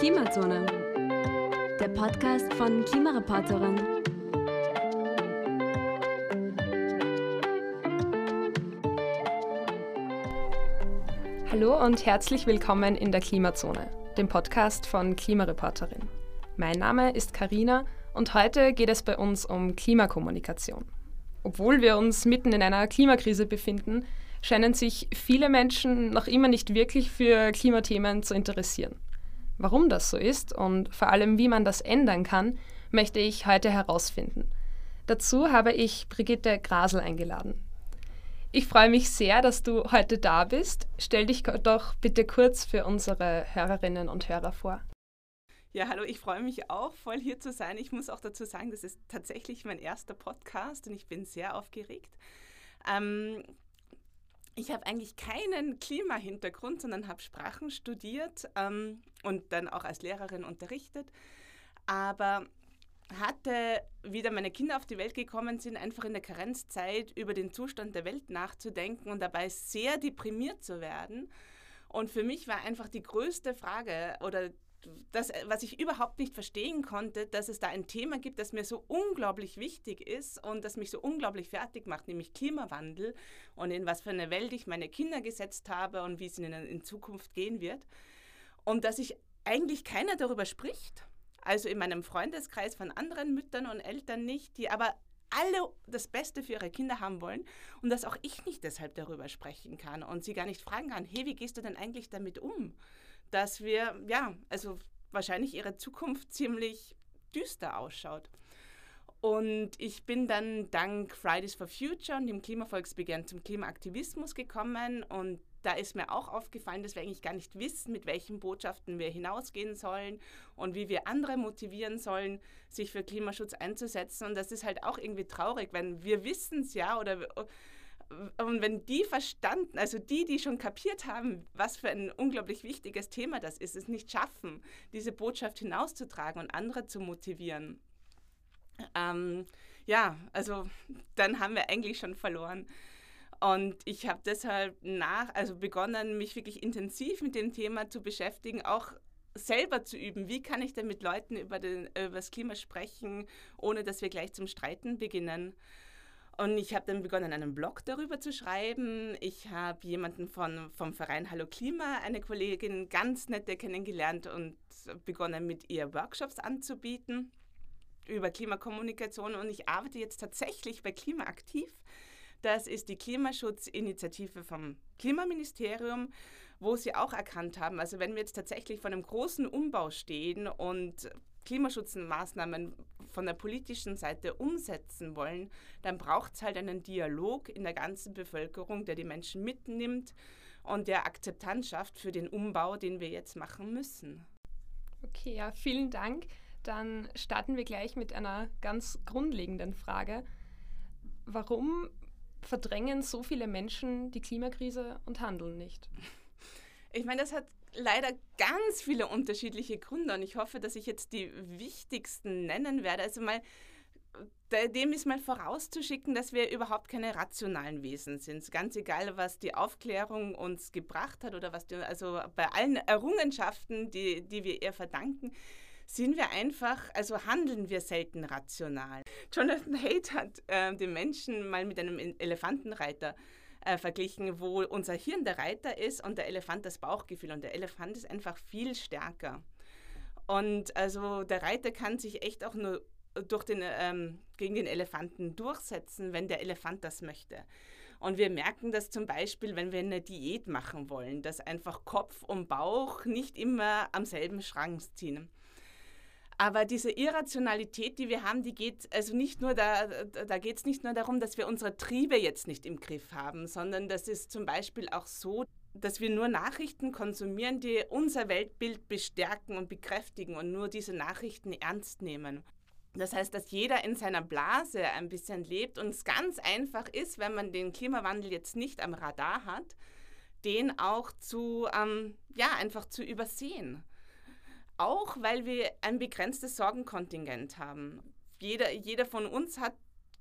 Klimazone, der Podcast von Klimareporterin. Hallo und herzlich willkommen in der Klimazone, dem Podcast von Klimareporterin. Mein Name ist Karina und heute geht es bei uns um Klimakommunikation. Obwohl wir uns mitten in einer Klimakrise befinden, scheinen sich viele Menschen noch immer nicht wirklich für Klimathemen zu interessieren. Warum das so ist und vor allem wie man das ändern kann, möchte ich heute herausfinden. Dazu habe ich Brigitte Grasel eingeladen. Ich freue mich sehr, dass du heute da bist. Stell dich doch bitte kurz für unsere Hörerinnen und Hörer vor. Ja, hallo, ich freue mich auch, voll hier zu sein. Ich muss auch dazu sagen, das ist tatsächlich mein erster Podcast und ich bin sehr aufgeregt. Ähm, ich habe eigentlich keinen Klimahintergrund, sondern habe Sprachen studiert ähm, und dann auch als Lehrerin unterrichtet. Aber hatte, wieder meine Kinder auf die Welt gekommen sind, einfach in der Karenzzeit über den Zustand der Welt nachzudenken und dabei sehr deprimiert zu werden. Und für mich war einfach die größte Frage oder das, was ich überhaupt nicht verstehen konnte, dass es da ein Thema gibt, das mir so unglaublich wichtig ist und das mich so unglaublich fertig macht, nämlich Klimawandel und in was für eine Welt ich meine Kinder gesetzt habe und wie es ihnen in Zukunft gehen wird. Und dass ich eigentlich keiner darüber spricht, also in meinem Freundeskreis von anderen Müttern und Eltern nicht, die aber alle das Beste für ihre Kinder haben wollen und dass auch ich nicht deshalb darüber sprechen kann und sie gar nicht fragen kann, hey, wie gehst du denn eigentlich damit um? Dass wir, ja, also wahrscheinlich ihre Zukunft ziemlich düster ausschaut. Und ich bin dann dank Fridays for Future und dem Klimavolksbegehren zum Klimaaktivismus gekommen. Und da ist mir auch aufgefallen, dass wir eigentlich gar nicht wissen, mit welchen Botschaften wir hinausgehen sollen und wie wir andere motivieren sollen, sich für Klimaschutz einzusetzen. Und das ist halt auch irgendwie traurig, wenn wir wissen es ja oder und wenn die verstanden, also die, die schon kapiert haben, was für ein unglaublich wichtiges Thema das ist, es nicht schaffen, diese Botschaft hinauszutragen und andere zu motivieren, ähm, ja, also dann haben wir eigentlich schon verloren. Und ich habe deshalb nach, also begonnen, mich wirklich intensiv mit dem Thema zu beschäftigen, auch selber zu üben. Wie kann ich denn mit Leuten über, den, über das Klima sprechen, ohne dass wir gleich zum Streiten beginnen? Und ich habe dann begonnen, einen Blog darüber zu schreiben. Ich habe jemanden von, vom Verein Hallo Klima, eine Kollegin, ganz nette kennengelernt und begonnen, mit ihr Workshops anzubieten über Klimakommunikation. Und ich arbeite jetzt tatsächlich bei Klimaaktiv. Das ist die Klimaschutzinitiative vom Klimaministerium, wo sie auch erkannt haben, also wenn wir jetzt tatsächlich vor einem großen Umbau stehen und Klimaschutzmaßnahmen von der politischen Seite umsetzen wollen, dann braucht es halt einen Dialog in der ganzen Bevölkerung, der die Menschen mitnimmt und der Akzeptanz schafft für den Umbau, den wir jetzt machen müssen. Okay, ja, vielen Dank. Dann starten wir gleich mit einer ganz grundlegenden Frage. Warum verdrängen so viele Menschen die Klimakrise und handeln nicht? Ich meine, das hat leider ganz viele unterschiedliche Gründe und ich hoffe, dass ich jetzt die wichtigsten nennen werde. Also mal dem ist mal vorauszuschicken, dass wir überhaupt keine rationalen Wesen sind. Ganz egal, was die Aufklärung uns gebracht hat oder was die, also bei allen Errungenschaften, die, die wir ihr verdanken, sind wir einfach, also handeln wir selten rational. Jonathan Haidt hat äh, den Menschen mal mit einem Elefantenreiter äh, verglichen, wo unser Hirn der Reiter ist und der Elefant das Bauchgefühl. Und der Elefant ist einfach viel stärker. Und also der Reiter kann sich echt auch nur durch den, ähm, gegen den Elefanten durchsetzen, wenn der Elefant das möchte. Und wir merken das zum Beispiel, wenn wir eine Diät machen wollen, dass einfach Kopf und Bauch nicht immer am selben Schrank ziehen. Aber diese Irrationalität, die wir haben, die geht also nicht nur da, da geht es nicht nur darum, dass wir unsere Triebe jetzt nicht im Griff haben, sondern das ist zum Beispiel auch so, dass wir nur Nachrichten konsumieren, die unser Weltbild bestärken und bekräftigen und nur diese Nachrichten ernst nehmen. Das heißt, dass jeder in seiner Blase ein bisschen lebt und es ganz einfach ist, wenn man den Klimawandel jetzt nicht am Radar hat, den auch zu, ähm, ja, einfach zu übersehen. Auch weil wir ein begrenztes Sorgenkontingent haben. Jeder, jeder von uns hat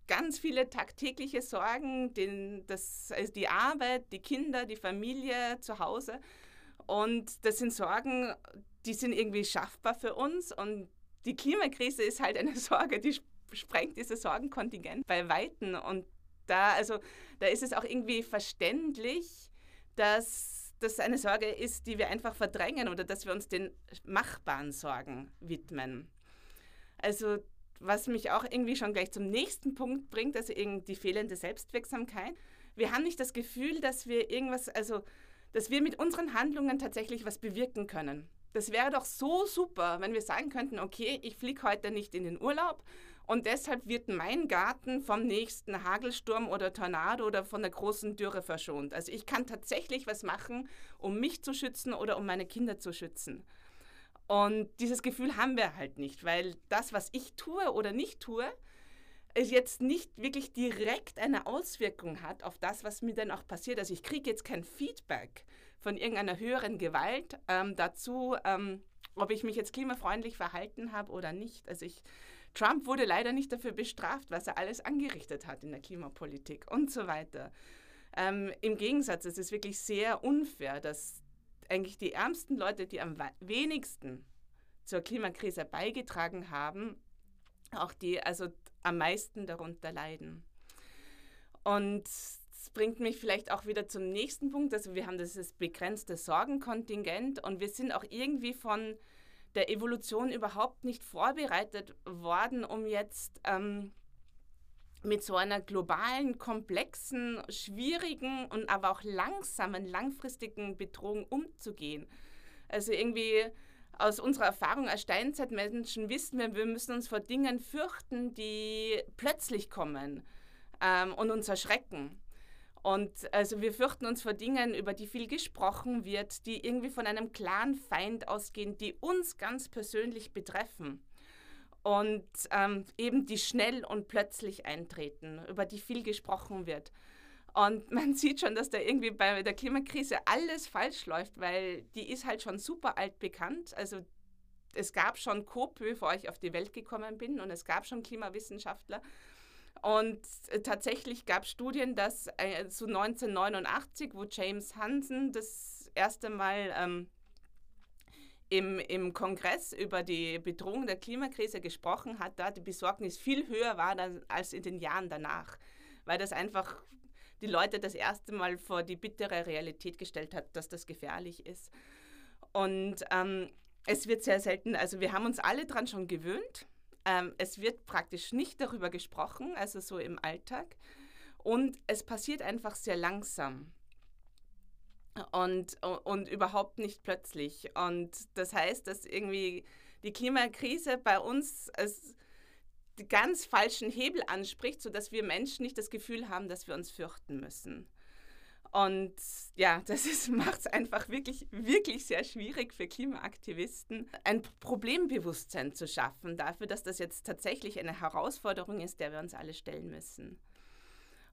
ganz viele tagtägliche Sorgen, den, das, also die Arbeit, die Kinder, die Familie zu Hause. und das sind Sorgen, die sind irgendwie schaffbar für uns. Und die Klimakrise ist halt eine Sorge, die sprengt dieses Sorgenkontingent bei Weitem. Und da, also, da ist es auch irgendwie verständlich, dass das eine Sorge ist, die wir einfach verdrängen oder dass wir uns den machbaren Sorgen widmen. Also was mich auch irgendwie schon gleich zum nächsten Punkt bringt, also die fehlende Selbstwirksamkeit. Wir haben nicht das Gefühl, dass wir irgendwas, also dass wir mit unseren Handlungen tatsächlich was bewirken können. Das wäre doch so super, wenn wir sagen könnten, okay, ich fliege heute nicht in den Urlaub und deshalb wird mein Garten vom nächsten Hagelsturm oder Tornado oder von der großen Dürre verschont. Also ich kann tatsächlich was machen, um mich zu schützen oder um meine Kinder zu schützen. Und dieses Gefühl haben wir halt nicht, weil das, was ich tue oder nicht tue, jetzt nicht wirklich direkt eine Auswirkung hat auf das, was mir dann auch passiert. Also ich kriege jetzt kein Feedback von irgendeiner höheren Gewalt ähm, dazu, ähm, ob ich mich jetzt klimafreundlich verhalten habe oder nicht. Also ich Trump wurde leider nicht dafür bestraft, was er alles angerichtet hat in der Klimapolitik und so weiter. Ähm, Im Gegensatz, es ist wirklich sehr unfair, dass eigentlich die ärmsten Leute, die am wenigsten zur Klimakrise beigetragen haben, auch die also am meisten darunter leiden. Und das bringt mich vielleicht auch wieder zum nächsten Punkt. Also wir haben dieses begrenzte Sorgenkontingent und wir sind auch irgendwie von der Evolution überhaupt nicht vorbereitet worden, um jetzt ähm, mit so einer globalen, komplexen, schwierigen und aber auch langsamen, langfristigen Bedrohung umzugehen. Also irgendwie aus unserer Erfahrung als Steinzeitmenschen wissen wir, wir müssen uns vor Dingen fürchten, die plötzlich kommen ähm, und uns erschrecken. Und also wir fürchten uns vor Dingen, über die viel gesprochen wird, die irgendwie von einem klaren Feind ausgehen, die uns ganz persönlich betreffen. Und ähm, eben die schnell und plötzlich eintreten, über die viel gesprochen wird. Und man sieht schon, dass da irgendwie bei der Klimakrise alles falsch läuft, weil die ist halt schon super alt bekannt. Also es gab schon Cope, bevor ich auf die Welt gekommen bin, und es gab schon Klimawissenschaftler. Und äh, tatsächlich gab es Studien, dass äh, so 1989, wo James Hansen das erste Mal ähm, im, im Kongress über die Bedrohung der Klimakrise gesprochen hat, da die Besorgnis viel höher war als in den Jahren danach, weil das einfach die Leute das erste Mal vor die bittere Realität gestellt hat, dass das gefährlich ist. Und ähm, es wird sehr selten, also wir haben uns alle daran schon gewöhnt, ähm, es wird praktisch nicht darüber gesprochen, also so im Alltag. Und es passiert einfach sehr langsam und, und überhaupt nicht plötzlich. Und das heißt, dass irgendwie die Klimakrise bei uns als die ganz falschen Hebel anspricht, sodass wir Menschen nicht das Gefühl haben, dass wir uns fürchten müssen. Und ja, das macht es einfach wirklich, wirklich sehr schwierig für Klimaaktivisten, ein Problembewusstsein zu schaffen dafür, dass das jetzt tatsächlich eine Herausforderung ist, der wir uns alle stellen müssen.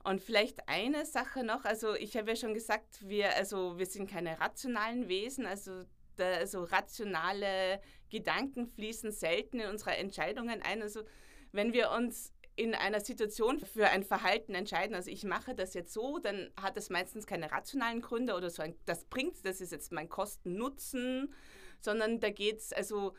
Und vielleicht eine Sache noch, also ich habe ja schon gesagt, wir, also wir sind keine rationalen Wesen, also, da, also rationale Gedanken fließen selten in unsere Entscheidungen ein. Also wenn wir uns in einer Situation für ein Verhalten entscheiden, also ich mache das jetzt so, dann hat das meistens keine rationalen Gründe oder so, ein, das bringt, das ist jetzt mein Kosten-Nutzen, sondern da geht es, also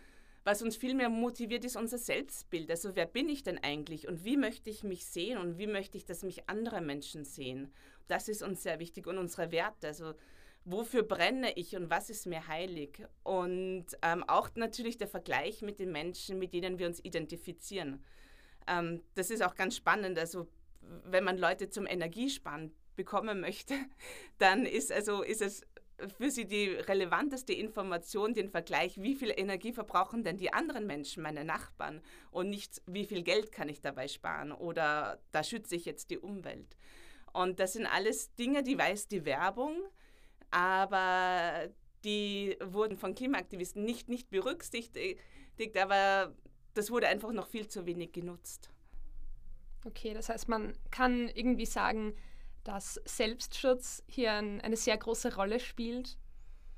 was uns viel mehr motiviert, ist unser Selbstbild. Also wer bin ich denn eigentlich und wie möchte ich mich sehen und wie möchte ich, dass mich andere Menschen sehen? Das ist uns sehr wichtig und unsere Werte. Also wofür brenne ich und was ist mir heilig? Und ähm, auch natürlich der Vergleich mit den Menschen, mit denen wir uns identifizieren. Ähm, das ist auch ganz spannend. Also wenn man Leute zum Energiesparen bekommen möchte, dann ist, also, ist es für sie die relevanteste Information, den Vergleich, wie viel Energie verbrauchen denn die anderen Menschen, meine Nachbarn, und nicht, wie viel Geld kann ich dabei sparen oder da schütze ich jetzt die Umwelt. Und das sind alles Dinge, die weiß die Werbung, aber die wurden von Klimaaktivisten nicht, nicht berücksichtigt, aber das wurde einfach noch viel zu wenig genutzt. Okay, das heißt, man kann irgendwie sagen, dass Selbstschutz hier ein, eine sehr große Rolle spielt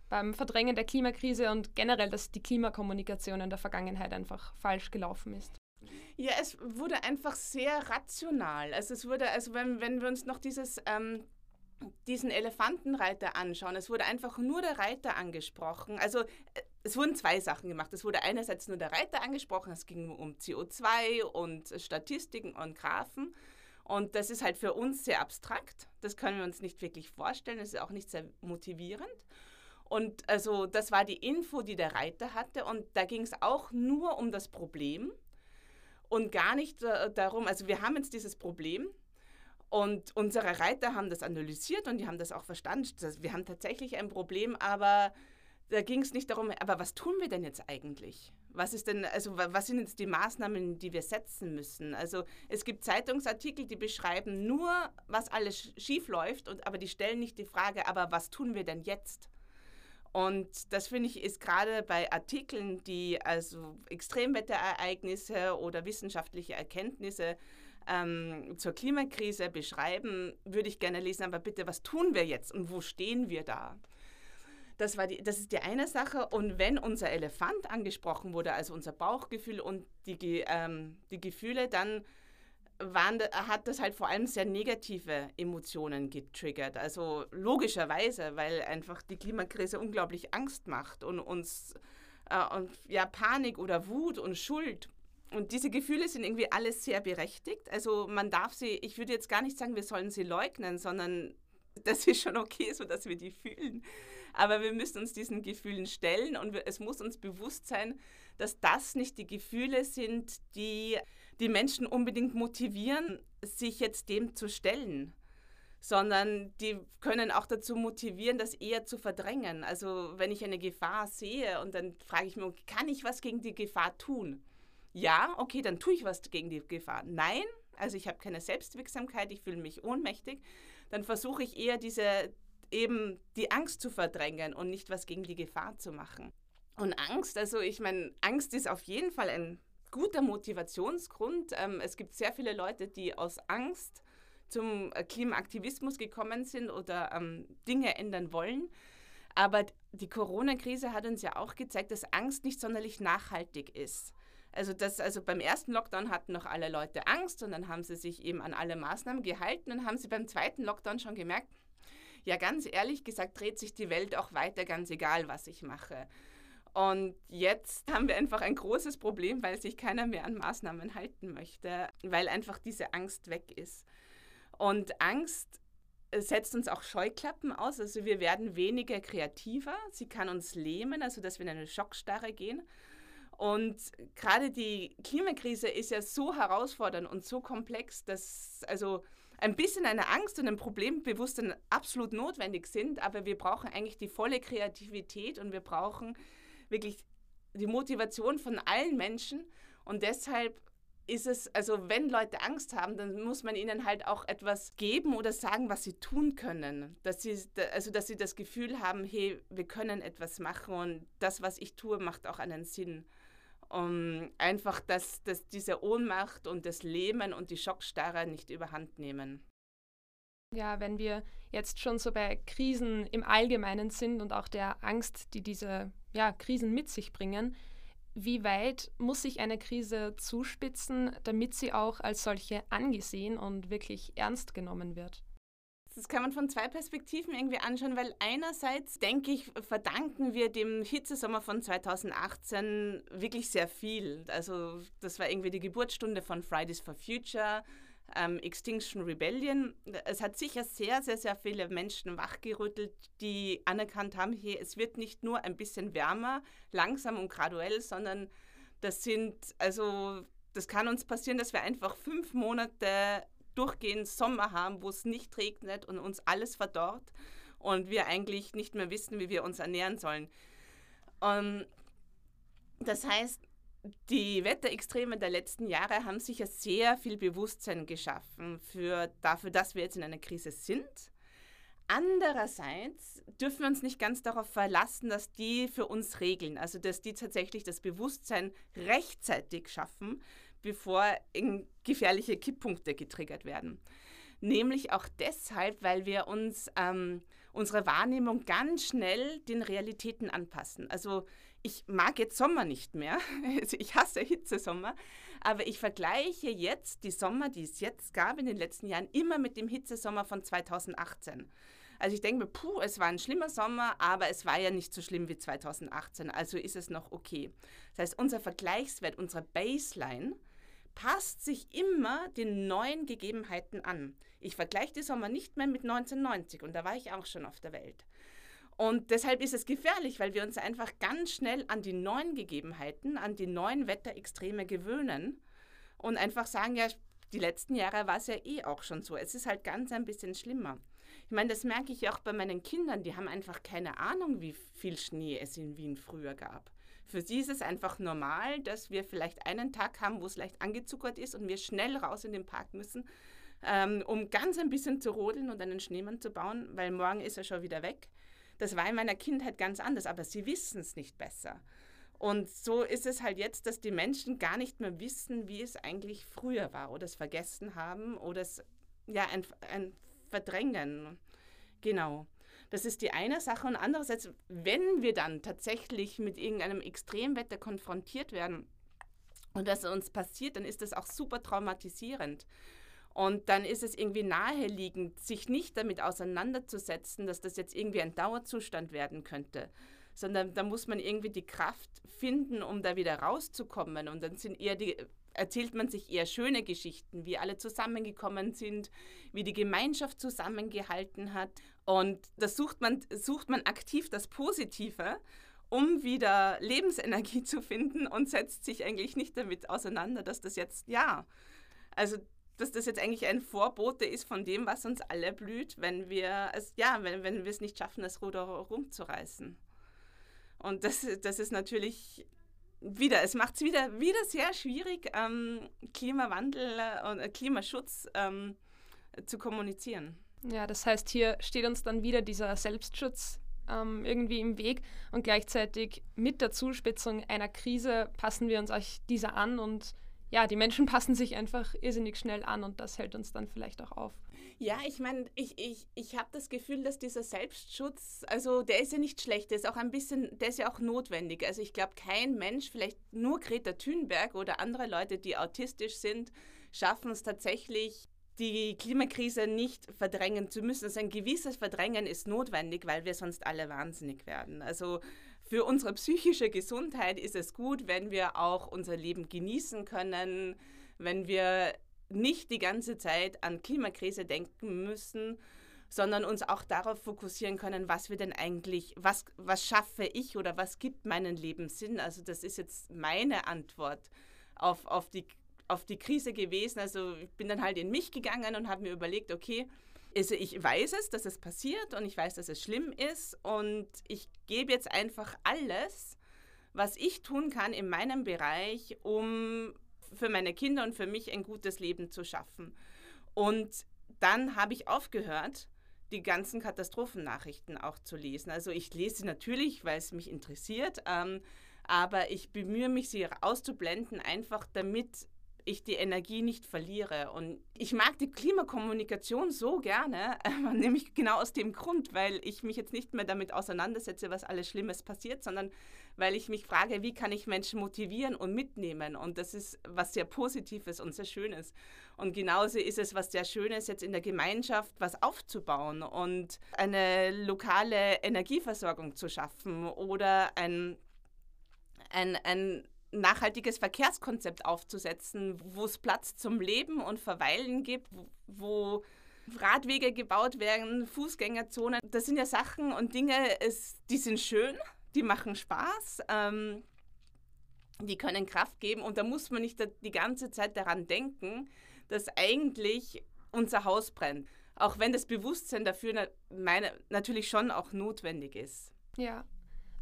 beim Verdrängen der Klimakrise und generell, dass die Klimakommunikation in der Vergangenheit einfach falsch gelaufen ist. Ja, es wurde einfach sehr rational. Also es wurde, also wenn, wenn wir uns noch dieses ähm, diesen Elefantenreiter anschauen, es wurde einfach nur der Reiter angesprochen. Also äh, es wurden zwei Sachen gemacht. Es wurde einerseits nur der Reiter angesprochen, es ging um CO2 und Statistiken und Graphen. Und das ist halt für uns sehr abstrakt. Das können wir uns nicht wirklich vorstellen. Das ist auch nicht sehr motivierend. Und also das war die Info, die der Reiter hatte. Und da ging es auch nur um das Problem und gar nicht äh, darum, also wir haben jetzt dieses Problem und unsere Reiter haben das analysiert und die haben das auch verstanden. Wir haben tatsächlich ein Problem, aber da ging es nicht darum, aber was tun wir denn jetzt eigentlich? Was ist denn, also was sind jetzt die Maßnahmen, die wir setzen müssen? Also es gibt Zeitungsartikel, die beschreiben nur, was alles schief läuft, aber die stellen nicht die Frage, aber was tun wir denn jetzt? Und das finde ich ist gerade bei Artikeln, die also Extremwetterereignisse oder wissenschaftliche Erkenntnisse ähm, zur Klimakrise beschreiben, würde ich gerne lesen, aber bitte, was tun wir jetzt und wo stehen wir da? Das, war die, das ist die eine Sache. Und wenn unser Elefant angesprochen wurde, also unser Bauchgefühl und die, ähm, die Gefühle, dann waren, hat das halt vor allem sehr negative Emotionen getriggert. Also logischerweise, weil einfach die Klimakrise unglaublich Angst macht und uns äh, und, ja, Panik oder Wut und Schuld. Und diese Gefühle sind irgendwie alles sehr berechtigt. Also man darf sie, ich würde jetzt gar nicht sagen, wir sollen sie leugnen, sondern das ist schon okay, so dass wir die fühlen. Aber wir müssen uns diesen Gefühlen stellen und es muss uns bewusst sein, dass das nicht die Gefühle sind, die die Menschen unbedingt motivieren, sich jetzt dem zu stellen, sondern die können auch dazu motivieren, das eher zu verdrängen. Also wenn ich eine Gefahr sehe und dann frage ich mich, kann ich was gegen die Gefahr tun? Ja, okay, dann tue ich was gegen die Gefahr. Nein, also ich habe keine Selbstwirksamkeit, ich fühle mich ohnmächtig, dann versuche ich eher diese eben die Angst zu verdrängen und nicht was gegen die Gefahr zu machen. Und Angst, also ich meine, Angst ist auf jeden Fall ein guter Motivationsgrund. Ähm, es gibt sehr viele Leute, die aus Angst zum äh, Klimaaktivismus gekommen sind oder ähm, Dinge ändern wollen. Aber die Corona-Krise hat uns ja auch gezeigt, dass Angst nicht sonderlich nachhaltig ist. Also, das, also beim ersten Lockdown hatten noch alle Leute Angst und dann haben sie sich eben an alle Maßnahmen gehalten und haben sie beim zweiten Lockdown schon gemerkt, ja ganz ehrlich gesagt dreht sich die Welt auch weiter, ganz egal, was ich mache. Und jetzt haben wir einfach ein großes Problem, weil sich keiner mehr an Maßnahmen halten möchte, weil einfach diese Angst weg ist. Und Angst setzt uns auch Scheuklappen aus, also wir werden weniger kreativer, sie kann uns lähmen, also dass wir in eine Schockstarre gehen. Und gerade die Klimakrise ist ja so herausfordernd und so komplex, dass also ein bisschen eine Angst und ein Problembewusstsein absolut notwendig sind, aber wir brauchen eigentlich die volle Kreativität und wir brauchen wirklich die Motivation von allen Menschen. Und deshalb ist es, also wenn Leute Angst haben, dann muss man ihnen halt auch etwas geben oder sagen, was sie tun können. Dass sie, also dass sie das Gefühl haben, hey, wir können etwas machen und das, was ich tue, macht auch einen Sinn. Um einfach, dass, dass diese Ohnmacht und das Lähmen und die Schockstarre nicht überhand nehmen. Ja, wenn wir jetzt schon so bei Krisen im Allgemeinen sind und auch der Angst, die diese ja, Krisen mit sich bringen, wie weit muss sich eine Krise zuspitzen, damit sie auch als solche angesehen und wirklich ernst genommen wird? Das kann man von zwei Perspektiven irgendwie anschauen, weil einerseits, denke ich, verdanken wir dem Hitzesommer von 2018 wirklich sehr viel. Also das war irgendwie die Geburtsstunde von Fridays for Future, ähm, Extinction Rebellion. Es hat sicher sehr, sehr, sehr viele Menschen wachgerüttelt, die anerkannt haben, hey, es wird nicht nur ein bisschen wärmer, langsam und graduell, sondern das sind, also das kann uns passieren, dass wir einfach fünf Monate durchgehend Sommer haben, wo es nicht regnet und uns alles verdorrt und wir eigentlich nicht mehr wissen, wie wir uns ernähren sollen. Und das heißt, die Wetterextreme der letzten Jahre haben sicher sehr viel Bewusstsein geschaffen für, dafür, dass wir jetzt in einer Krise sind. Andererseits dürfen wir uns nicht ganz darauf verlassen, dass die für uns regeln, also dass die tatsächlich das Bewusstsein rechtzeitig schaffen, bevor gefährliche Kipppunkte getriggert werden. Nämlich auch deshalb, weil wir uns ähm, unsere Wahrnehmung ganz schnell den Realitäten anpassen. Also ich mag jetzt Sommer nicht mehr. Also ich hasse Hitzesommer. Aber ich vergleiche jetzt die Sommer, die es jetzt gab in den letzten Jahren, immer mit dem Hitzesommer von 2018. Also ich denke mir, puh, es war ein schlimmer Sommer, aber es war ja nicht so schlimm wie 2018. Also ist es noch okay. Das heißt, unser Vergleichswert, unsere Baseline, passt sich immer den neuen Gegebenheiten an. Ich vergleiche die Sommer nicht mehr mit 1990 und da war ich auch schon auf der Welt. Und deshalb ist es gefährlich, weil wir uns einfach ganz schnell an die neuen Gegebenheiten, an die neuen Wetterextreme gewöhnen und einfach sagen, ja, die letzten Jahre war es ja eh auch schon so. Es ist halt ganz ein bisschen schlimmer. Ich meine, das merke ich auch bei meinen Kindern, die haben einfach keine Ahnung, wie viel Schnee es in Wien früher gab. Für sie ist es einfach normal, dass wir vielleicht einen Tag haben, wo es leicht angezuckert ist und wir schnell raus in den Park müssen, ähm, um ganz ein bisschen zu rodeln und einen Schneemann zu bauen, weil morgen ist er schon wieder weg. Das war in meiner Kindheit ganz anders, aber sie wissen es nicht besser. Und so ist es halt jetzt, dass die Menschen gar nicht mehr wissen, wie es eigentlich früher war oder es vergessen haben oder es ja ein, ein Verdrängen. Genau. Das ist die eine Sache. Und andererseits, wenn wir dann tatsächlich mit irgendeinem Extremwetter konfrontiert werden und das uns passiert, dann ist das auch super traumatisierend. Und dann ist es irgendwie naheliegend, sich nicht damit auseinanderzusetzen, dass das jetzt irgendwie ein Dauerzustand werden könnte, sondern da muss man irgendwie die Kraft finden, um da wieder rauszukommen. Und dann sind eher die, erzählt man sich eher schöne Geschichten, wie alle zusammengekommen sind, wie die Gemeinschaft zusammengehalten hat. Und da sucht man, sucht man aktiv das Positive, um wieder Lebensenergie zu finden und setzt sich eigentlich nicht damit auseinander, dass das jetzt, ja, also dass das jetzt eigentlich ein Vorbote ist von dem, was uns alle blüht, wenn wir es, ja, wenn, wenn wir es nicht schaffen, das Ruder rumzureißen. Und das, das ist natürlich wieder, es macht es wieder, wieder sehr schwierig, ähm, Klimawandel und äh, Klimaschutz ähm, zu kommunizieren. Ja, das heißt, hier steht uns dann wieder dieser Selbstschutz ähm, irgendwie im Weg und gleichzeitig mit der Zuspitzung einer Krise passen wir uns euch dieser an und ja, die Menschen passen sich einfach irrsinnig schnell an und das hält uns dann vielleicht auch auf. Ja, ich meine, ich, ich, ich habe das Gefühl, dass dieser Selbstschutz, also der ist ja nicht schlecht, der ist auch ein bisschen, der ist ja auch notwendig. Also ich glaube, kein Mensch, vielleicht nur Greta Thunberg oder andere Leute, die autistisch sind, schaffen es tatsächlich, die Klimakrise nicht verdrängen zu müssen. Also ein gewisses Verdrängen ist notwendig, weil wir sonst alle wahnsinnig werden. Also für unsere psychische Gesundheit ist es gut, wenn wir auch unser Leben genießen können, wenn wir nicht die ganze Zeit an Klimakrise denken müssen, sondern uns auch darauf fokussieren können, was wir denn eigentlich, was, was schaffe ich oder was gibt meinen Leben Sinn. Also das ist jetzt meine Antwort auf, auf, die, auf die Krise gewesen. Also ich bin dann halt in mich gegangen und habe mir überlegt, okay, also ich weiß es, dass es passiert und ich weiß, dass es schlimm ist und ich gebe jetzt einfach alles, was ich tun kann in meinem Bereich, um für meine Kinder und für mich ein gutes Leben zu schaffen. Und dann habe ich aufgehört, die ganzen Katastrophennachrichten auch zu lesen. Also ich lese sie natürlich, weil es mich interessiert, ähm, aber ich bemühe mich, sie auszublenden, einfach damit ich die Energie nicht verliere. Und ich mag die Klimakommunikation so gerne, äh, nämlich genau aus dem Grund, weil ich mich jetzt nicht mehr damit auseinandersetze, was alles Schlimmes passiert, sondern weil ich mich frage, wie kann ich Menschen motivieren und mitnehmen. Und das ist was sehr Positives und sehr Schönes. Und genauso ist es was sehr Schönes, jetzt in der Gemeinschaft was aufzubauen und eine lokale Energieversorgung zu schaffen oder ein, ein, ein nachhaltiges Verkehrskonzept aufzusetzen, wo es Platz zum Leben und Verweilen gibt, wo Radwege gebaut werden, Fußgängerzonen. Das sind ja Sachen und Dinge, es, die sind schön, die machen Spaß, ähm, die können Kraft geben und da muss man nicht die ganze Zeit daran denken, dass eigentlich unser Haus brennt. Auch wenn das Bewusstsein dafür meine, natürlich schon auch notwendig ist. Ja,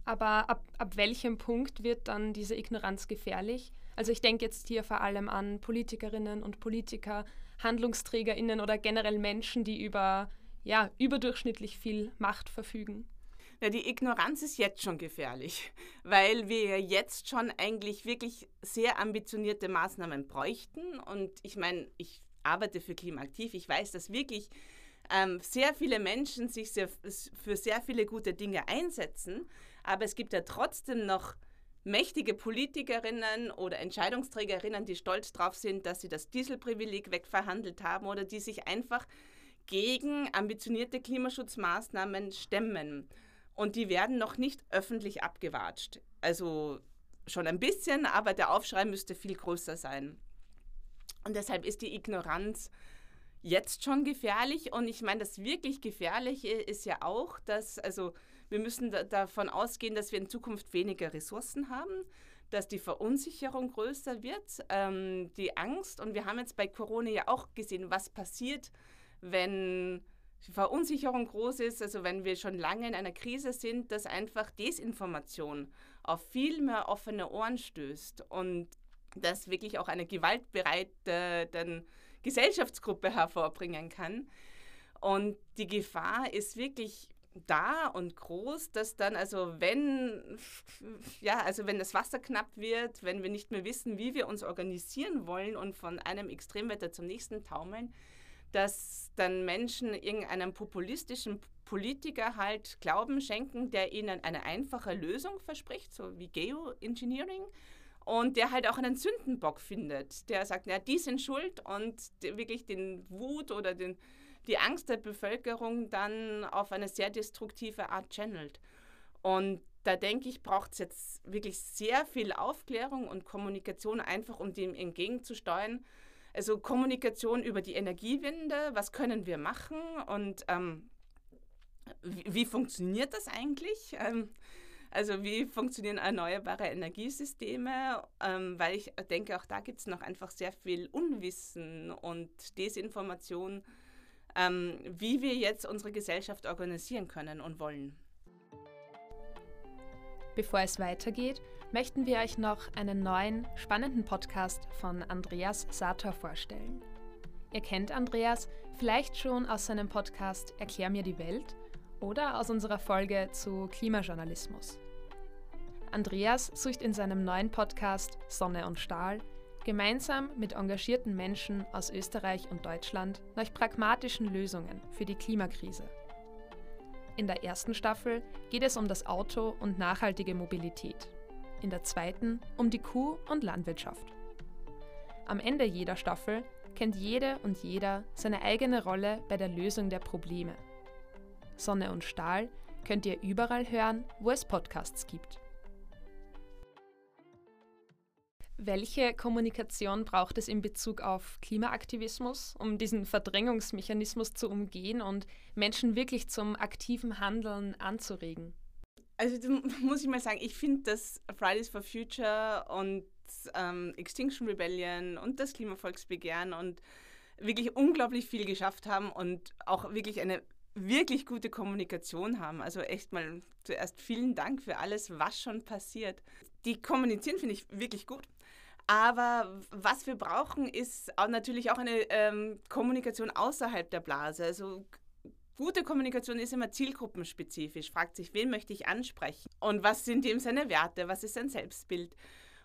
aber ab, ab welchem Punkt wird dann diese Ignoranz gefährlich? Also ich denke jetzt hier vor allem an Politikerinnen und Politiker, Handlungsträgerinnen oder generell Menschen, die über ja, überdurchschnittlich viel Macht verfügen. Ja, die Ignoranz ist jetzt schon gefährlich, weil wir jetzt schon eigentlich wirklich sehr ambitionierte Maßnahmen bräuchten. Und ich meine, ich arbeite für Klimaaktiv. Ich weiß, dass wirklich ähm, sehr viele Menschen sich sehr, für sehr viele gute Dinge einsetzen. Aber es gibt ja trotzdem noch mächtige Politikerinnen oder Entscheidungsträgerinnen, die stolz drauf sind, dass sie das Dieselprivileg wegverhandelt haben oder die sich einfach gegen ambitionierte Klimaschutzmaßnahmen stemmen. Und die werden noch nicht öffentlich abgewatscht. Also schon ein bisschen, aber der Aufschrei müsste viel größer sein. Und deshalb ist die Ignoranz jetzt schon gefährlich. Und ich meine, das wirklich Gefährliche ist ja auch, dass, also wir müssen da, davon ausgehen, dass wir in Zukunft weniger Ressourcen haben, dass die Verunsicherung größer wird, ähm, die Angst. Und wir haben jetzt bei Corona ja auch gesehen, was passiert, wenn Verunsicherung groß ist, also wenn wir schon lange in einer Krise sind, dass einfach Desinformation auf viel mehr offene Ohren stößt und das wirklich auch eine gewaltbereite Gesellschaftsgruppe hervorbringen kann. Und die Gefahr ist wirklich da und groß, dass dann also wenn ja, also wenn das Wasser knapp wird, wenn wir nicht mehr wissen, wie wir uns organisieren wollen und von einem Extremwetter zum nächsten taumeln, dass dann Menschen irgendeinem populistischen Politiker halt Glauben schenken, der ihnen eine einfache Lösung verspricht, so wie Geoengineering, und der halt auch einen Sündenbock findet, der sagt, ja, die sind schuld und wirklich den Wut oder den, die Angst der Bevölkerung dann auf eine sehr destruktive Art channelt. Und da denke ich, braucht es jetzt wirklich sehr viel Aufklärung und Kommunikation, einfach um dem entgegenzusteuern. Also Kommunikation über die Energiewende, was können wir machen und ähm, wie, wie, funktioniert das eigentlich? Ähm, also wie funktionieren erneuerbare Energiesysteme? Ähm, weil ich denke, auch da gibt es noch einfach sehr viel Unwissen und Desinformation, ähm, wie wir jetzt unsere Gesellschaft organisieren können und wollen. Bevor es weitergeht, möchten wir euch noch einen neuen, spannenden Podcast von Andreas Sator vorstellen. Ihr kennt Andreas vielleicht schon aus seinem Podcast Erklär mir die Welt oder aus unserer Folge zu Klimajournalismus. Andreas sucht in seinem neuen Podcast Sonne und Stahl gemeinsam mit engagierten Menschen aus Österreich und Deutschland nach pragmatischen Lösungen für die Klimakrise. In der ersten Staffel geht es um das Auto und nachhaltige Mobilität. In der zweiten um die Kuh- und Landwirtschaft. Am Ende jeder Staffel kennt jede und jeder seine eigene Rolle bei der Lösung der Probleme. Sonne und Stahl könnt ihr überall hören, wo es Podcasts gibt. Welche Kommunikation braucht es in Bezug auf Klimaaktivismus, um diesen Verdrängungsmechanismus zu umgehen und Menschen wirklich zum aktiven Handeln anzuregen? Also muss ich mal sagen, ich finde, dass Fridays for Future und ähm, Extinction Rebellion und das Klimavolksbegehren und wirklich unglaublich viel geschafft haben und auch wirklich eine wirklich gute Kommunikation haben. Also echt mal zuerst vielen Dank für alles, was schon passiert. Die kommunizieren, finde ich, wirklich gut. Aber was wir brauchen, ist auch natürlich auch eine ähm, Kommunikation außerhalb der Blase. Also gute Kommunikation ist immer zielgruppenspezifisch. Fragt sich, wen möchte ich ansprechen? Und was sind ihm seine Werte? Was ist sein Selbstbild?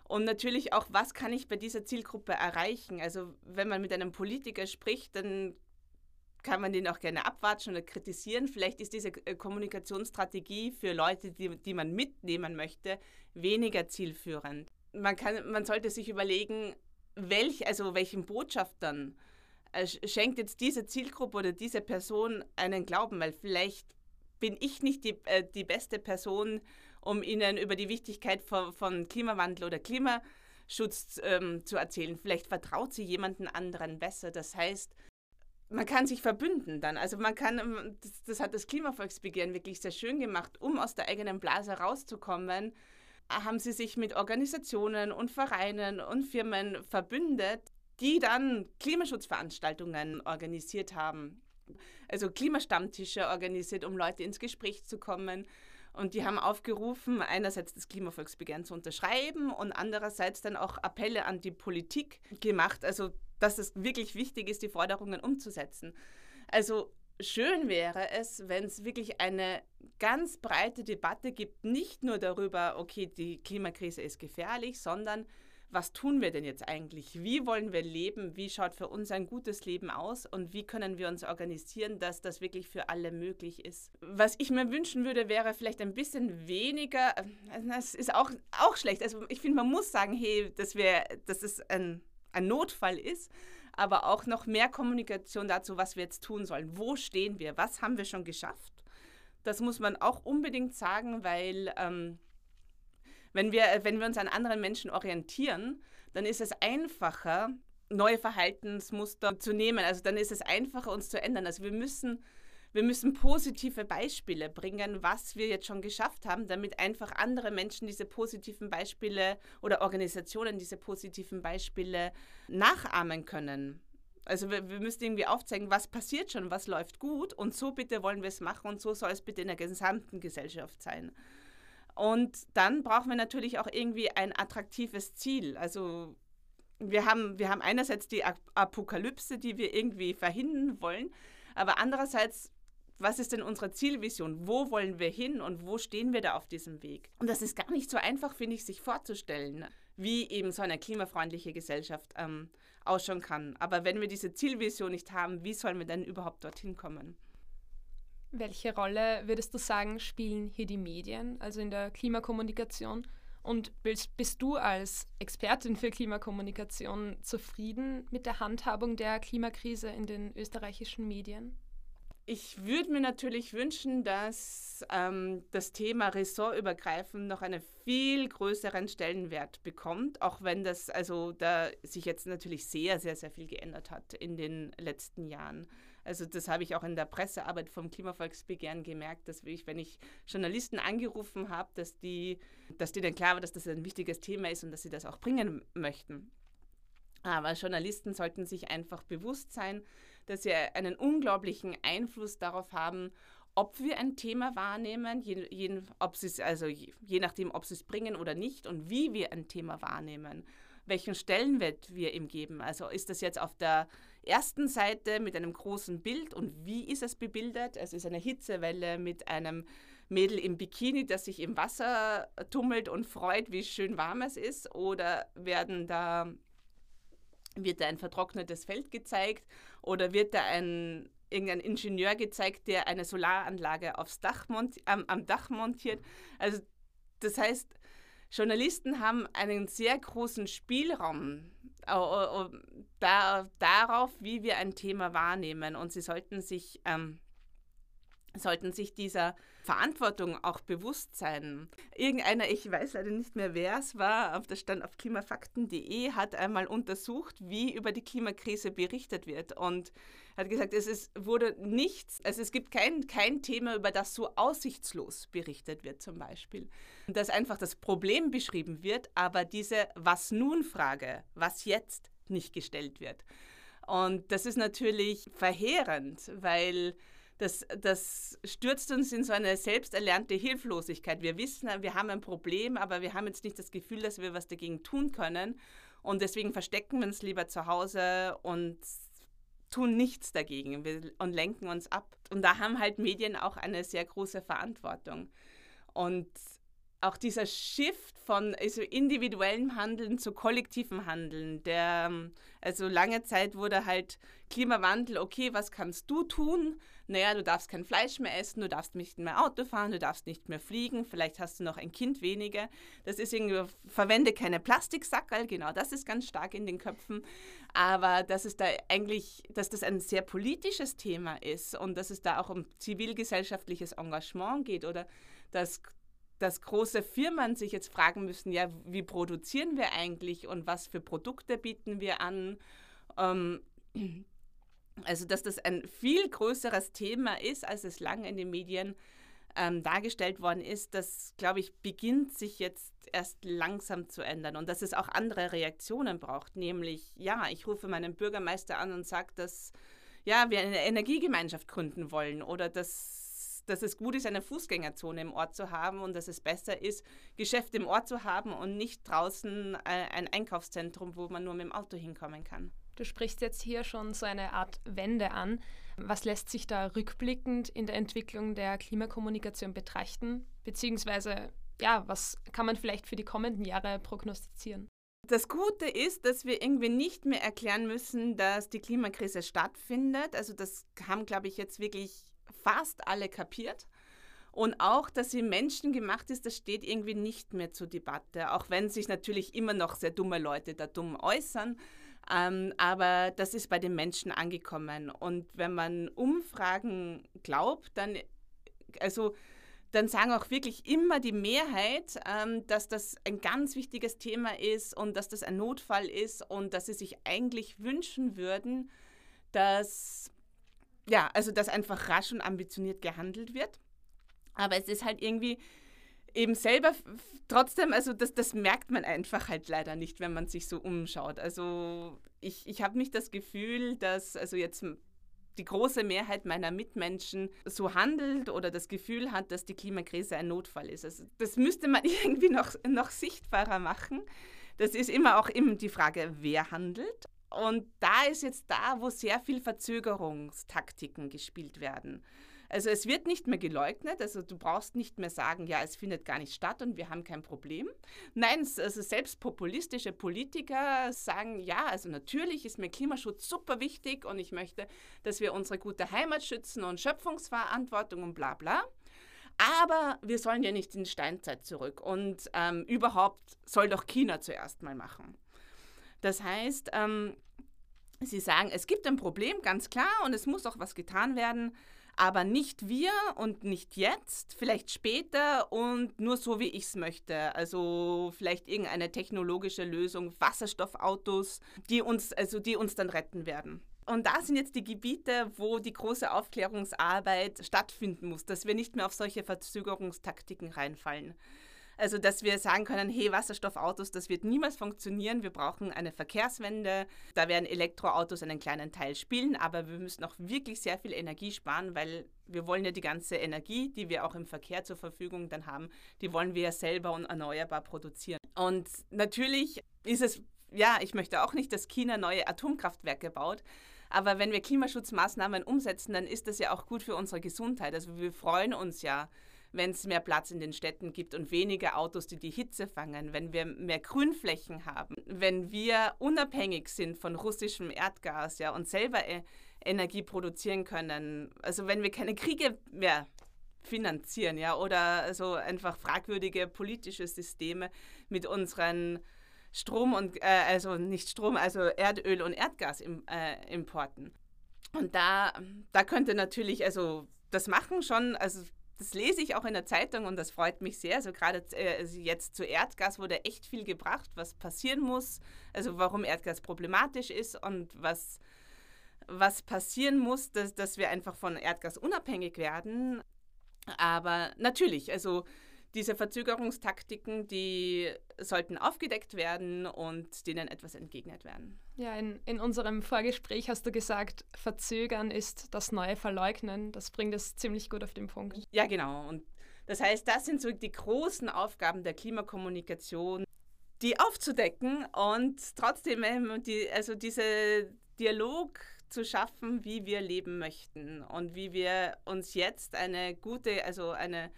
Und natürlich auch, was kann ich bei dieser Zielgruppe erreichen? Also wenn man mit einem Politiker spricht, dann kann man den auch gerne abwatschen oder kritisieren. Vielleicht ist diese äh, Kommunikationsstrategie für Leute, die, die man mitnehmen möchte, weniger zielführend. Man, kann, man sollte sich überlegen, welch, also welchen Botschaftern schenkt jetzt diese Zielgruppe oder diese Person einen Glauben, weil vielleicht bin ich nicht die, äh, die beste Person, um ihnen über die Wichtigkeit von, von Klimawandel oder Klimaschutz ähm, zu erzählen. Vielleicht vertraut sie jemanden anderen besser. Das heißt, man kann sich verbünden dann. Also man kann, ähm, das, das, hat das Klimavolksbegehren wirklich sehr schön gemacht, um aus der eigenen Blase rauszukommen, haben sie sich mit Organisationen und Vereinen und Firmen verbündet, die dann Klimaschutzveranstaltungen organisiert haben. Also Klimastammtische organisiert, um Leute ins Gespräch zu kommen. Und die haben aufgerufen, einerseits das Klimavolksbegehren zu unterschreiben und andererseits dann auch Appelle an die Politik gemacht. Also dass es wirklich wichtig ist, die Forderungen umzusetzen. Also schön wäre es, wenn es wirklich eine ganz breite Debatte gibt, nicht nur darüber, okay, die Klimakrise ist gefährlich, sondern was tun wir denn jetzt eigentlich? Wie wollen wir leben? Wie schaut für uns ein gutes Leben aus? Und wie können wir uns organisieren, dass das wirklich für alle möglich ist? Was ich mir wünschen würde, wäre vielleicht ein bisschen weniger, das ist auch, auch schlecht. Also ich finde, man muss sagen, hey, dass, wir, dass es ein, ein Notfall ist, aber auch noch mehr Kommunikation dazu, was wir jetzt tun sollen. Wo stehen wir? Was haben wir schon geschafft? Das muss man auch unbedingt sagen, weil... Ähm, wenn wir, wenn wir uns an anderen Menschen orientieren, dann ist es einfacher, neue Verhaltensmuster zu nehmen. Also dann ist es einfacher, uns zu ändern. Also wir müssen, wir müssen positive Beispiele bringen, was wir jetzt schon geschafft haben, damit einfach andere Menschen diese positiven Beispiele oder Organisationen diese positiven Beispiele nachahmen können. Also wir, wir müssen irgendwie aufzeigen, was passiert schon, was läuft gut und so bitte wollen wir es machen und so soll es bitte in der gesamten Gesellschaft sein. Und dann brauchen wir natürlich auch irgendwie ein attraktives Ziel. Also wir haben, wir haben einerseits die Apokalypse, die wir irgendwie verhindern wollen, aber andererseits, was ist denn unsere Zielvision? Wo wollen wir hin und wo stehen wir da auf diesem Weg? Und das ist gar nicht so einfach, finde ich, sich vorzustellen, wie eben so eine klimafreundliche Gesellschaft ähm, ausschauen kann. Aber wenn wir diese Zielvision nicht haben, wie sollen wir denn überhaupt dorthin kommen? Welche Rolle würdest du sagen, spielen hier die Medien, also in der Klimakommunikation? Und bist, bist du als Expertin für Klimakommunikation zufrieden mit der Handhabung der Klimakrise in den österreichischen Medien? Ich würde mir natürlich wünschen, dass ähm, das Thema ressortübergreifend noch einen viel größeren Stellenwert bekommt, auch wenn das also da sich jetzt natürlich sehr, sehr, sehr viel geändert hat in den letzten Jahren. Also das habe ich auch in der Pressearbeit vom Klimavolksbegehren gemerkt, dass ich, wenn ich Journalisten angerufen habe, dass die, dass denen klar war, dass das ein wichtiges Thema ist und dass sie das auch bringen möchten. Aber Journalisten sollten sich einfach bewusst sein, dass sie einen unglaublichen Einfluss darauf haben, ob wir ein Thema wahrnehmen, je, je, ob also je, je nachdem, ob sie es bringen oder nicht und wie wir ein Thema wahrnehmen, welchen Stellenwert wir ihm geben. Also ist das jetzt auf der ersten Seite mit einem großen Bild und wie ist es bebildert? Es ist eine Hitzewelle mit einem Mädel im Bikini, das sich im Wasser tummelt und freut, wie schön warm es ist, oder werden da wird da ein vertrocknetes Feld gezeigt oder wird da ein irgendein Ingenieur gezeigt, der eine Solaranlage aufs Dach am, am Dach montiert. Also das heißt, Journalisten haben einen sehr großen Spielraum da, darauf, wie wir ein Thema wahrnehmen. Und sie sollten sich, ähm, sollten sich dieser Verantwortung auch bewusst sein. Irgendeiner, ich weiß leider nicht mehr, wer es war, auf der stand auf klimafakten.de, hat einmal untersucht, wie über die Klimakrise berichtet wird und hat gesagt, es ist, wurde nichts, also es gibt kein, kein Thema, über das so aussichtslos berichtet wird zum Beispiel. Dass einfach das Problem beschrieben wird, aber diese Was nun Frage, was jetzt, nicht gestellt wird. Und das ist natürlich verheerend, weil das, das stürzt uns in so eine selbsterlernte Hilflosigkeit. Wir wissen, wir haben ein Problem, aber wir haben jetzt nicht das Gefühl, dass wir was dagegen tun können. Und deswegen verstecken wir uns lieber zu Hause und tun nichts dagegen und lenken uns ab. Und da haben halt Medien auch eine sehr große Verantwortung. Und auch dieser Shift von also individuellem Handeln zu kollektivem Handeln, der, also lange Zeit wurde halt Klimawandel, okay, was kannst du tun? Naja, du darfst kein Fleisch mehr essen, du darfst nicht mehr Auto fahren, du darfst nicht mehr fliegen, vielleicht hast du noch ein Kind weniger. Das ist irgendwie, verwende keine Plastiksackerl, genau, das ist ganz stark in den Köpfen. Aber dass es da eigentlich, dass das ein sehr politisches Thema ist und dass es da auch um zivilgesellschaftliches Engagement geht oder dass dass große Firmen sich jetzt fragen müssen, ja, wie produzieren wir eigentlich und was für Produkte bieten wir an? Ähm, also, dass das ein viel größeres Thema ist, als es lange in den Medien ähm, dargestellt worden ist, das, glaube ich, beginnt sich jetzt erst langsam zu ändern und dass es auch andere Reaktionen braucht, nämlich, ja, ich rufe meinen Bürgermeister an und sage, dass ja, wir eine Energiegemeinschaft gründen wollen oder dass dass es gut ist, eine Fußgängerzone im Ort zu haben und dass es besser ist, Geschäfte im Ort zu haben und nicht draußen äh, ein Einkaufszentrum, wo man nur mit dem Auto hinkommen kann. Du sprichst jetzt hier schon so eine Art Wende an. Was lässt sich da rückblickend in der Entwicklung der Klimakommunikation betrachten? Beziehungsweise, ja, was kann man vielleicht für die kommenden Jahre prognostizieren? Das Gute ist, dass wir irgendwie nicht mehr erklären müssen, dass die Klimakrise stattfindet. Also das haben, glaube ich, jetzt wirklich fast alle kapiert. Und auch, dass sie menschengemacht ist, das steht irgendwie nicht mehr zur Debatte, auch wenn sich natürlich immer noch sehr dumme Leute da dumm äußern. Ähm, aber das ist bei den Menschen angekommen. Und wenn man Umfragen glaubt, dann, also, dann sagen auch wirklich immer die Mehrheit, ähm, dass das ein ganz wichtiges Thema ist und dass das ein Notfall ist und dass sie sich eigentlich wünschen würden, dass, ja, also dass einfach rasch und ambitioniert gehandelt wird. Aber es ist halt irgendwie eben selber trotzdem, also das, das merkt man einfach halt leider nicht, wenn man sich so umschaut. Also ich, ich habe nicht das Gefühl, dass also jetzt die große Mehrheit meiner Mitmenschen so handelt oder das Gefühl hat, dass die Klimakrise ein Notfall ist. Also das müsste man irgendwie noch, noch sichtbarer machen. Das ist immer auch immer die Frage, wer handelt. Und da ist jetzt da, wo sehr viel Verzögerungstaktiken gespielt werden. Also es wird nicht mehr geleugnet, also du brauchst nicht mehr sagen, ja, es findet gar nicht statt und wir haben kein Problem. Nein, also selbst populistische Politiker sagen, ja, also natürlich ist mir Klimaschutz super wichtig und ich möchte, dass wir unsere gute Heimat schützen und Schöpfungsverantwortung und bla bla. Aber wir sollen ja nicht in die Steinzeit zurück und ähm, überhaupt soll doch China zuerst mal machen. Das heißt, ähm, Sie sagen, es gibt ein Problem, ganz klar, und es muss auch was getan werden aber nicht wir und nicht jetzt, vielleicht später und nur so, wie ich es möchte. Also vielleicht irgendeine technologische Lösung, Wasserstoffautos, die uns, also die uns dann retten werden. Und da sind jetzt die Gebiete, wo die große Aufklärungsarbeit stattfinden muss, dass wir nicht mehr auf solche Verzögerungstaktiken reinfallen. Also, dass wir sagen können, hey, Wasserstoffautos, das wird niemals funktionieren. Wir brauchen eine Verkehrswende. Da werden Elektroautos einen kleinen Teil spielen, aber wir müssen auch wirklich sehr viel Energie sparen, weil wir wollen ja die ganze Energie, die wir auch im Verkehr zur Verfügung dann haben, die wollen wir ja selber und erneuerbar produzieren. Und natürlich ist es, ja, ich möchte auch nicht, dass China neue Atomkraftwerke baut. Aber wenn wir Klimaschutzmaßnahmen umsetzen, dann ist das ja auch gut für unsere Gesundheit. Also wir freuen uns ja wenn es mehr Platz in den Städten gibt und weniger Autos, die die Hitze fangen, wenn wir mehr Grünflächen haben, wenn wir unabhängig sind von russischem Erdgas ja, und selber e Energie produzieren können, also wenn wir keine Kriege mehr finanzieren ja, oder so einfach fragwürdige politische Systeme mit unseren Strom und, äh, also nicht Strom, also Erdöl und Erdgasimporten. Äh, und da, da könnte natürlich, also das machen schon, also das lese ich auch in der Zeitung und das freut mich sehr. Also gerade äh, also jetzt zu Erdgas wurde echt viel gebracht, was passieren muss, also warum Erdgas problematisch ist und was, was passieren muss, dass, dass wir einfach von Erdgas unabhängig werden. Aber natürlich, also diese Verzögerungstaktiken, die sollten aufgedeckt werden und denen etwas entgegnet werden. Ja, in, in unserem Vorgespräch hast du gesagt, verzögern ist das neue Verleugnen. Das bringt es ziemlich gut auf den Punkt. Ja, genau. Und das heißt, das sind so die großen Aufgaben der Klimakommunikation, die aufzudecken und trotzdem die, also diese Dialog zu schaffen, wie wir leben möchten und wie wir uns jetzt eine gute, also eine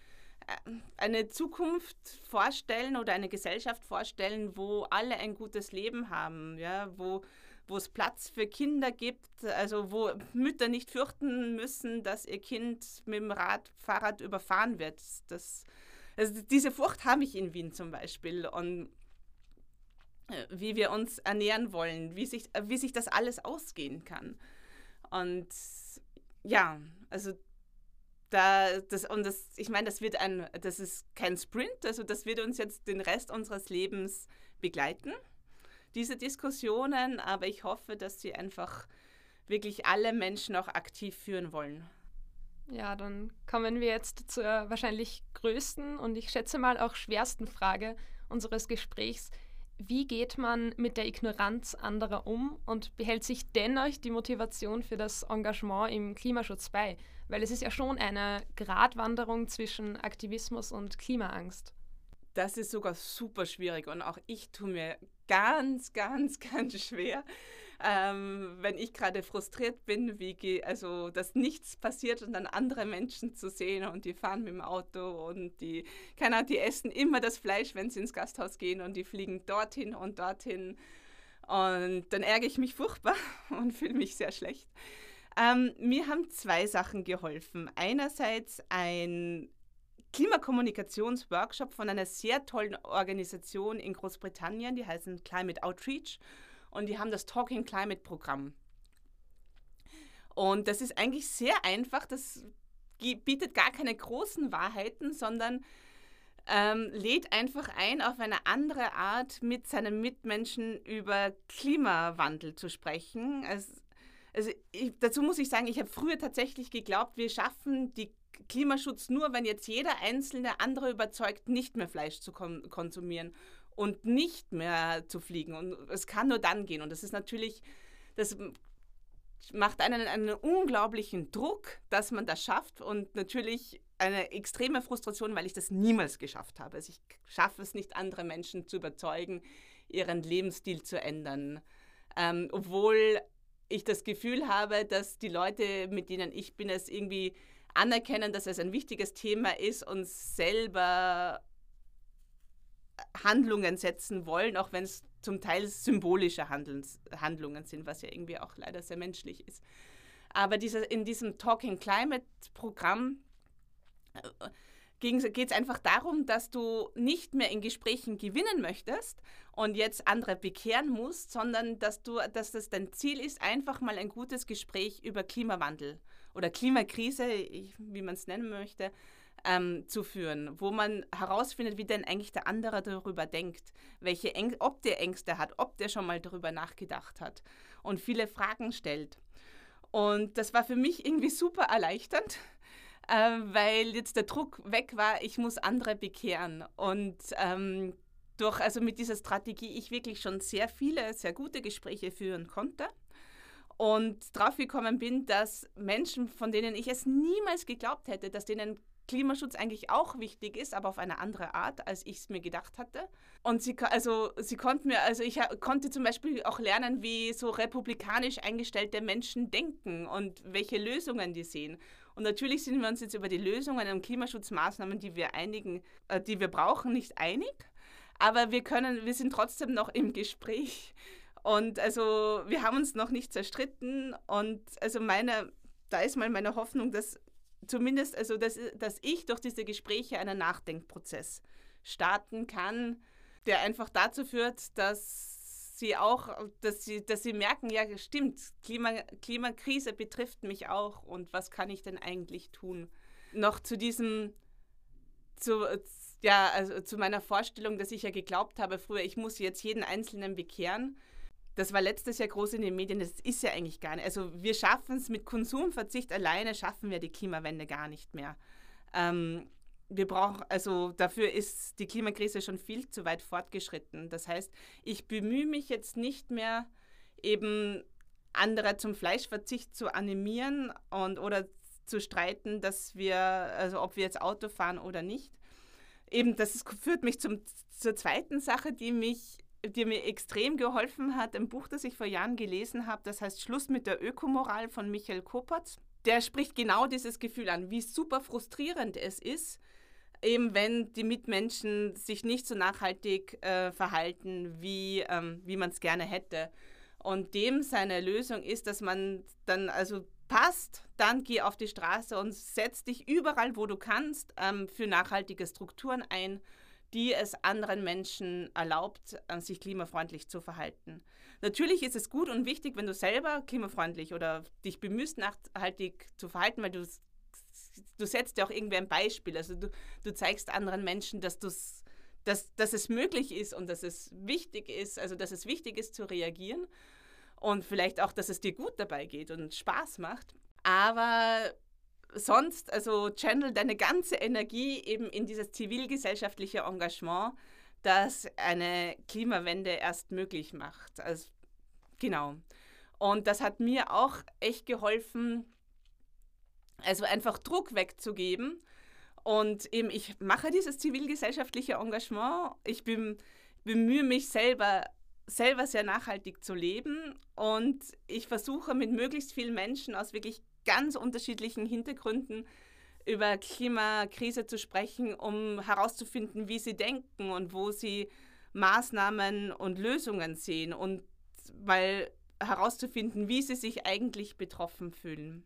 eine Zukunft vorstellen oder eine Gesellschaft vorstellen, wo alle ein gutes Leben haben, ja, wo, wo es Platz für Kinder gibt, also wo Mütter nicht fürchten müssen, dass ihr Kind mit dem Radfahrrad überfahren wird. Das, also diese Furcht habe ich in Wien zum Beispiel und äh, wie wir uns ernähren wollen, wie sich, wie sich das alles ausgehen kann. Und ja, also da, das, und das, ich meine, das wird ein, das ist kein Sprint, also das wird uns jetzt den Rest unseres Lebens begleiten, diese Diskussionen, aber ich hoffe, dass sie einfach wirklich alle Menschen auch aktiv führen wollen. Ja, dann kommen wir jetzt zur wahrscheinlich größten und ich schätze mal auch schwersten Frage unseres Gesprächs. Wie geht man mit der Ignoranz anderer um und behält sich dennoch die Motivation für das Engagement im Klimaschutz bei? Weil es ist ja schon eine Gratwanderung zwischen Aktivismus und Klimaangst. Das ist sogar super schwierig und auch ich tue mir ganz, ganz, ganz schwer. ähm, wenn ich gerade frustriert bin, wie also dass nichts passiert und dann andere Menschen zu sehen und die fahren mit dem Auto und die, keine Ahnung, die essen immer das Fleisch, wenn sie ins Gasthaus gehen und die fliegen dorthin und dorthin. Und dann ärgere ich mich furchtbar und fühle mich sehr schlecht. Ähm, mir haben zwei Sachen geholfen. Einerseits ein Klimakommunikationsworkshop von einer sehr tollen Organisation in Großbritannien, die heißen Climate Outreach und die haben das Talking Climate Programm. Und das ist eigentlich sehr einfach, das bietet gar keine großen Wahrheiten, sondern ähm, lädt einfach ein, auf eine andere Art mit seinen Mitmenschen über Klimawandel zu sprechen. Also, also ich, dazu muss ich sagen, ich habe früher tatsächlich geglaubt, wir schaffen die Klimaschutz nur, wenn jetzt jeder einzelne andere überzeugt, nicht mehr Fleisch zu konsumieren und nicht mehr zu fliegen. Und es kann nur dann gehen. Und das ist natürlich, das macht einen einen unglaublichen Druck, dass man das schafft und natürlich eine extreme Frustration, weil ich das niemals geschafft habe. Also ich schaffe es nicht, andere Menschen zu überzeugen, ihren Lebensstil zu ändern. Ähm, obwohl ich das Gefühl habe, dass die Leute, mit denen ich bin, es irgendwie anerkennen, dass es ein wichtiges Thema ist und selber Handlungen setzen wollen, auch wenn es zum Teil symbolische Handelns, Handlungen sind, was ja irgendwie auch leider sehr menschlich ist. Aber diese, in diesem Talking Climate Programm äh, geht es einfach darum, dass du nicht mehr in Gesprächen gewinnen möchtest und jetzt andere bekehren musst, sondern dass du, dass das dein Ziel ist, einfach mal ein gutes Gespräch über Klimawandel oder Klimakrise, wie man es nennen möchte, ähm, zu führen, wo man herausfindet, wie denn eigentlich der andere darüber denkt, welche Äng ob der Ängste hat, ob der schon mal darüber nachgedacht hat und viele Fragen stellt. Und das war für mich irgendwie super erleichternd, äh, weil jetzt der Druck weg war, ich muss andere bekehren. Und ähm, durch, also mit dieser Strategie, ich wirklich schon sehr viele, sehr gute Gespräche führen konnte und drauf gekommen bin, dass Menschen, von denen ich es niemals geglaubt hätte, dass denen Klimaschutz eigentlich auch wichtig ist, aber auf eine andere Art, als ich es mir gedacht hatte. Und sie, also, sie konnten mir, also ich konnte zum Beispiel auch lernen, wie so republikanisch eingestellte Menschen denken und welche Lösungen die sehen. Und natürlich sind wir uns jetzt über die Lösungen und Klimaschutzmaßnahmen, die wir einigen, äh, die wir brauchen, nicht einig. Aber wir können, wir sind trotzdem noch im Gespräch. Und also wir haben uns noch nicht zerstritten. Und also meine, da ist mal meine Hoffnung, dass zumindest, also dass, dass ich durch diese Gespräche einen Nachdenkprozess starten kann, der einfach dazu führt, dass sie auch, dass sie, dass sie merken, ja, stimmt, Klima, Klimakrise betrifft mich auch und was kann ich denn eigentlich tun? Noch zu diesem, zu, ja, also zu meiner Vorstellung, dass ich ja geglaubt habe früher, ich muss jetzt jeden Einzelnen bekehren. Das war letztes Jahr groß in den Medien, das ist ja eigentlich gar nicht. Also wir schaffen es mit Konsumverzicht alleine, schaffen wir die Klimawende gar nicht mehr. Ähm, wir brauchen, also dafür ist die Klimakrise schon viel zu weit fortgeschritten. Das heißt, ich bemühe mich jetzt nicht mehr, eben andere zum Fleischverzicht zu animieren und oder zu streiten, dass wir, also ob wir jetzt Auto fahren oder nicht. Eben, das ist, führt mich zum, zur zweiten Sache, die mich, die mir extrem geholfen hat, ein Buch, das ich vor Jahren gelesen habe, das heißt Schluss mit der Ökomoral von Michael Kopatz. Der spricht genau dieses Gefühl an, wie super frustrierend es ist, eben wenn die Mitmenschen sich nicht so nachhaltig äh, verhalten, wie, ähm, wie man es gerne hätte. Und dem seine Lösung ist, dass man dann also passt, dann geh auf die Straße und setz dich überall, wo du kannst, ähm, für nachhaltige Strukturen ein, die es anderen Menschen erlaubt, äh, sich klimafreundlich zu verhalten. Natürlich ist es gut und wichtig, wenn du selber klimafreundlich oder dich bemühst, nachhaltig zu verhalten, weil du du setzt ja auch irgendwie ein Beispiel. Also du, du zeigst anderen Menschen, dass, dass, dass es möglich ist und dass es wichtig ist, also dass es wichtig ist zu reagieren und vielleicht auch, dass es dir gut dabei geht und Spaß macht. Aber sonst, also channel deine ganze Energie eben in dieses zivilgesellschaftliche Engagement, das eine Klimawende erst möglich macht. Also, genau. Und das hat mir auch echt geholfen, also einfach Druck wegzugeben. Und eben, ich mache dieses zivilgesellschaftliche Engagement. Ich bin, bemühe mich selber selber sehr nachhaltig zu leben und ich versuche mit möglichst vielen Menschen aus wirklich ganz unterschiedlichen Hintergründen über Klimakrise zu sprechen, um herauszufinden, wie sie denken und wo sie Maßnahmen und Lösungen sehen und mal herauszufinden, wie sie sich eigentlich betroffen fühlen.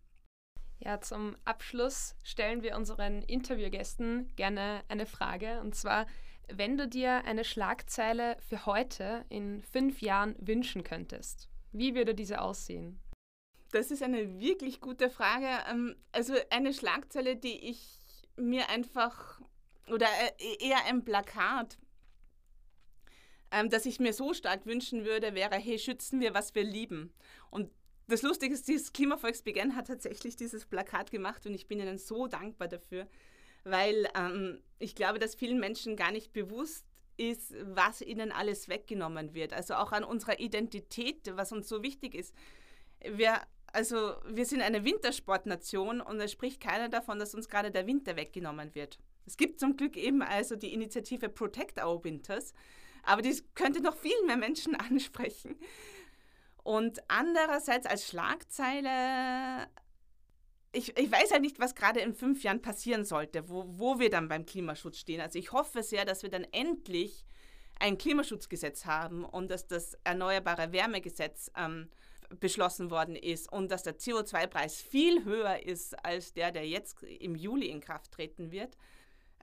Ja, zum Abschluss stellen wir unseren Interviewgästen gerne eine Frage und zwar, wenn du dir eine Schlagzeile für heute in fünf Jahren wünschen könntest, wie würde diese aussehen? Das ist eine wirklich gute Frage. Ähm, also eine Schlagzeile, die ich mir einfach, oder äh, eher ein Plakat, ähm, das ich mir so stark wünschen würde, wäre, hey, schützen wir, was wir lieben. Und das Lustige ist, dieses Klimavolksbegehren hat tatsächlich dieses Plakat gemacht und ich bin ihnen so dankbar dafür, weil ähm, ich glaube, dass vielen Menschen gar nicht bewusst ist, was ihnen alles weggenommen wird. Also auch an unserer Identität, was uns so wichtig ist. Wir, also wir sind eine Wintersportnation und es spricht keiner davon, dass uns gerade der Winter weggenommen wird. Es gibt zum Glück eben also die Initiative Protect Our Winters, aber die könnte noch viel mehr Menschen ansprechen. Und andererseits als Schlagzeile, ich, ich weiß halt nicht, was gerade in fünf Jahren passieren sollte, wo, wo wir dann beim Klimaschutz stehen. Also ich hoffe sehr, dass wir dann endlich ein Klimaschutzgesetz haben und dass das Erneuerbare Wärmegesetz ähm, beschlossen worden ist und dass der CO2-Preis viel höher ist als der, der jetzt im Juli in Kraft treten wird.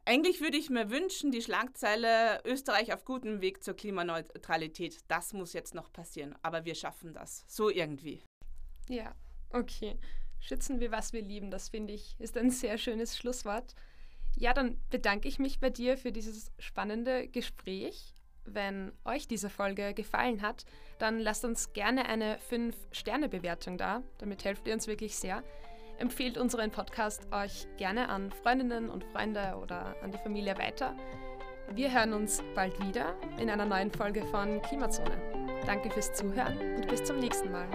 Eigentlich würde ich mir wünschen, die Schlagzeile Österreich auf gutem Weg zur Klimaneutralität. Das muss jetzt noch passieren, aber wir schaffen das. So irgendwie. Ja, okay. Schützen wir, was wir lieben. Das finde ich ist ein sehr schönes Schlusswort. Ja, dann bedanke ich mich bei dir für dieses spannende Gespräch. Wenn euch diese Folge gefallen hat, dann lasst uns gerne eine 5-Sterne-Bewertung da. Damit helft ihr uns wirklich sehr. Empfehlt unseren Podcast euch gerne an Freundinnen und Freunde oder an die Familie weiter. Wir hören uns bald wieder in einer neuen Folge von Klimazone. Danke fürs Zuhören und bis zum nächsten Mal.